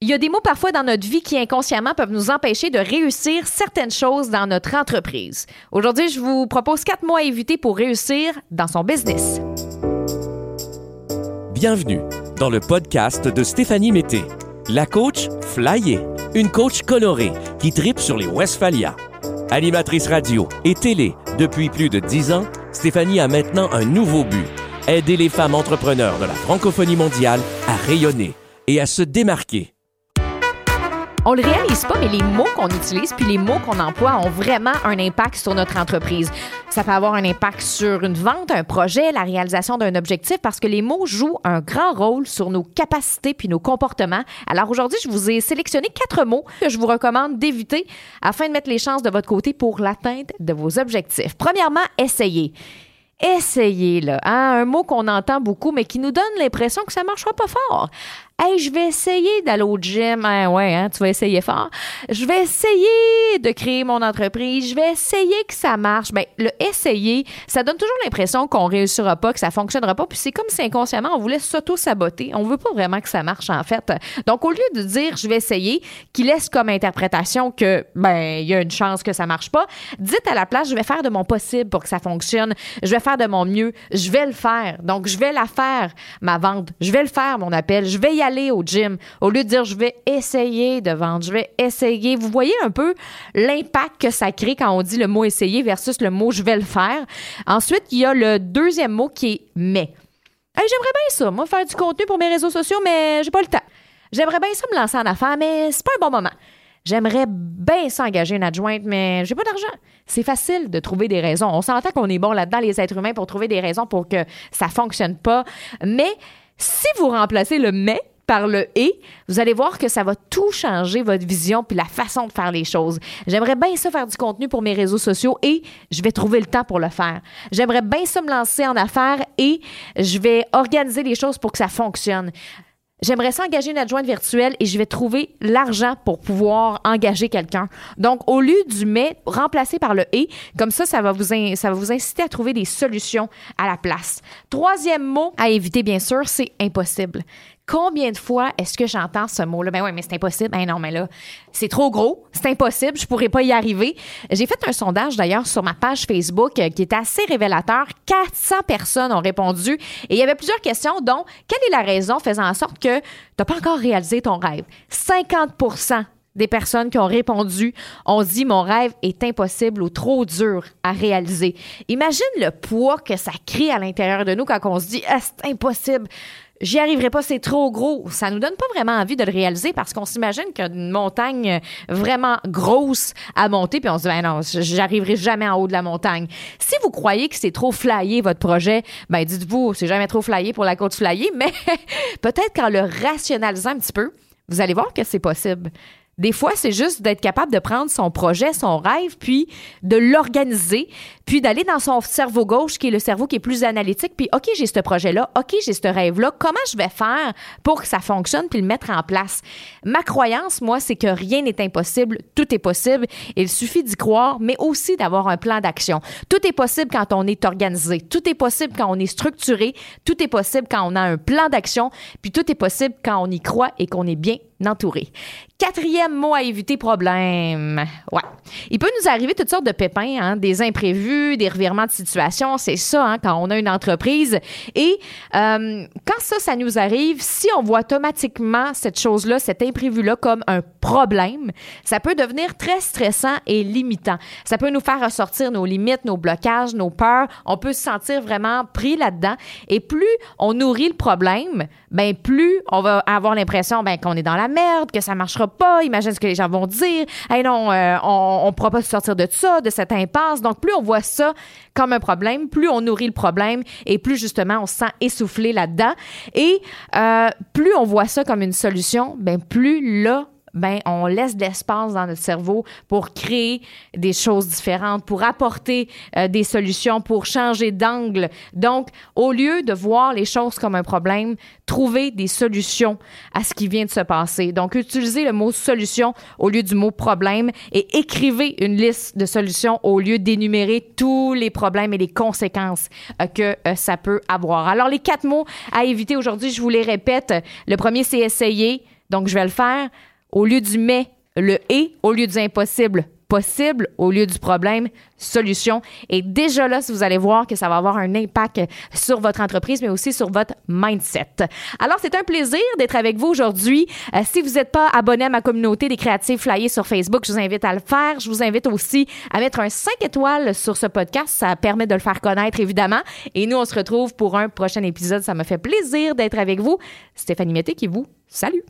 Il y a des mots parfois dans notre vie qui inconsciemment peuvent nous empêcher de réussir certaines choses dans notre entreprise. Aujourd'hui, je vous propose quatre mots à éviter pour réussir dans son business. Bienvenue dans le podcast de Stéphanie Mété, la coach flyée, une coach colorée qui tripe sur les Westphalia. Animatrice radio et télé depuis plus de dix ans, Stéphanie a maintenant un nouveau but aider les femmes entrepreneurs de la francophonie mondiale à rayonner et à se démarquer. On le réalise pas, mais les mots qu'on utilise puis les mots qu'on emploie ont vraiment un impact sur notre entreprise. Ça peut avoir un impact sur une vente, un projet, la réalisation d'un objectif parce que les mots jouent un grand rôle sur nos capacités puis nos comportements. Alors aujourd'hui, je vous ai sélectionné quatre mots que je vous recommande d'éviter afin de mettre les chances de votre côté pour l'atteinte de vos objectifs. Premièrement, essayez essayez, là. Hein? Un mot qu'on entend beaucoup, mais qui nous donne l'impression que ça ne marchera pas fort. Hey, je vais essayer d'aller au gym. Ah ouais, hein, tu vas essayer fort. Je vais essayer de créer mon entreprise. Je vais essayer que ça marche. Ben, le essayer, ça donne toujours l'impression qu'on réussira pas, que ça fonctionnera pas. Puis c'est comme si inconsciemment, on voulait s'auto-saboter. On veut pas vraiment que ça marche, en fait. Donc, au lieu de dire je vais essayer, qui laisse comme interprétation que, ben, il y a une chance que ça marche pas, dites à la place, je vais faire de mon possible pour que ça fonctionne. Je vais faire de mon mieux. Je vais le faire. Donc, je vais la faire, ma vente. Je vais le faire, mon appel. Je vais y aller au gym au lieu de dire je vais essayer de vendre, je vais essayer. Vous voyez un peu l'impact que ça crée quand on dit le mot essayer versus le mot je vais le faire. Ensuite, il y a le deuxième mot qui est mais. J'aimerais bien ça, moi, faire du contenu pour mes réseaux sociaux, mais j'ai pas le temps. J'aimerais bien ça me lancer en affaires, mais c'est pas un bon moment. J'aimerais bien s'engager une adjointe, mais j'ai pas d'argent. C'est facile de trouver des raisons. On s'entend qu'on est bon là-dedans, les êtres humains, pour trouver des raisons pour que ça fonctionne pas. Mais si vous remplacez le mais par le et, vous allez voir que ça va tout changer votre vision puis la façon de faire les choses. J'aimerais bien ça faire du contenu pour mes réseaux sociaux et je vais trouver le temps pour le faire. J'aimerais bien ça me lancer en affaires et je vais organiser les choses pour que ça fonctionne. J'aimerais ça engager une adjointe virtuelle et je vais trouver l'argent pour pouvoir engager quelqu'un. Donc, au lieu du mais, remplacé par le et, comme ça, ça va, vous ça va vous inciter à trouver des solutions à la place. Troisième mot à éviter, bien sûr, c'est impossible. Combien de fois est-ce que j'entends ce mot-là? Ben oui, mais c'est impossible. Ben non, mais là, c'est trop gros, c'est impossible, je pourrais pas y arriver. J'ai fait un sondage d'ailleurs sur ma page Facebook euh, qui est assez révélateur. 400 personnes ont répondu et il y avait plusieurs questions, dont quelle est la raison faisant en sorte que tu n'as pas encore réalisé ton rêve? 50% des personnes qui ont répondu ont dit mon rêve est impossible ou trop dur à réaliser. Imagine le poids que ça crée à l'intérieur de nous quand on se dit ah, c'est impossible j'y arriverai pas, c'est trop gros. Ça nous donne pas vraiment envie de le réaliser parce qu'on s'imagine qu'une montagne vraiment grosse à monter, puis on se dit, ben non, j'arriverai jamais en haut de la montagne. Si vous croyez que c'est trop flyé votre projet, ben dites-vous, c'est jamais trop flyé pour la côte flyée, mais peut-être qu'en le rationalisant un petit peu, vous allez voir que c'est possible. Des fois, c'est juste d'être capable de prendre son projet, son rêve, puis de l'organiser, puis d'aller dans son cerveau gauche, qui est le cerveau qui est plus analytique, puis OK, j'ai ce projet-là, OK, j'ai ce rêve-là, comment je vais faire pour que ça fonctionne, puis le mettre en place? Ma croyance, moi, c'est que rien n'est impossible, tout est possible. Il suffit d'y croire, mais aussi d'avoir un plan d'action. Tout est possible quand on est organisé, tout est possible quand on est structuré, tout est possible quand on a un plan d'action, puis tout est possible quand on y croit et qu'on est bien entouré. Quatrième mot à éviter, problème. Ouais. Il peut nous arriver toutes sortes de pépins, hein, des imprévus, des revirements de situation. C'est ça, hein, quand on a une entreprise. Et euh, quand ça, ça nous arrive, si on voit automatiquement cette chose-là, cet imprévu-là comme un problème, ça peut devenir très stressant et limitant. Ça peut nous faire ressortir nos limites, nos blocages, nos peurs. On peut se sentir vraiment pris là-dedans. Et plus on nourrit le problème, ben plus on va avoir l'impression ben, qu'on est dans la merde, que ça marchera pas, imagine ce que les gens vont dire. Hey non, euh, on ne pourra pas sortir de ça, de cette impasse. Donc, plus on voit ça comme un problème, plus on nourrit le problème et plus justement on se sent essoufflé là-dedans. Et euh, plus on voit ça comme une solution, ben plus là, ben, on laisse de l'espace dans notre cerveau pour créer des choses différentes, pour apporter euh, des solutions, pour changer d'angle. Donc, au lieu de voir les choses comme un problème, trouver des solutions à ce qui vient de se passer. Donc, utilisez le mot solution au lieu du mot problème et écrivez une liste de solutions au lieu d'énumérer tous les problèmes et les conséquences euh, que euh, ça peut avoir. Alors, les quatre mots à éviter aujourd'hui, je vous les répète. Le premier, c'est essayer. Donc, je vais le faire au lieu du mais, le et, au lieu du impossible, possible au lieu du problème, solution. Et déjà là, vous allez voir que ça va avoir un impact sur votre entreprise, mais aussi sur votre mindset. Alors, c'est un plaisir d'être avec vous aujourd'hui. Euh, si vous n'êtes pas abonné à ma communauté des créatifs flyés sur Facebook, je vous invite à le faire. Je vous invite aussi à mettre un 5 étoiles sur ce podcast. Ça permet de le faire connaître, évidemment. Et nous, on se retrouve pour un prochain épisode. Ça me fait plaisir d'être avec vous. Stéphanie Mété qui vous salue.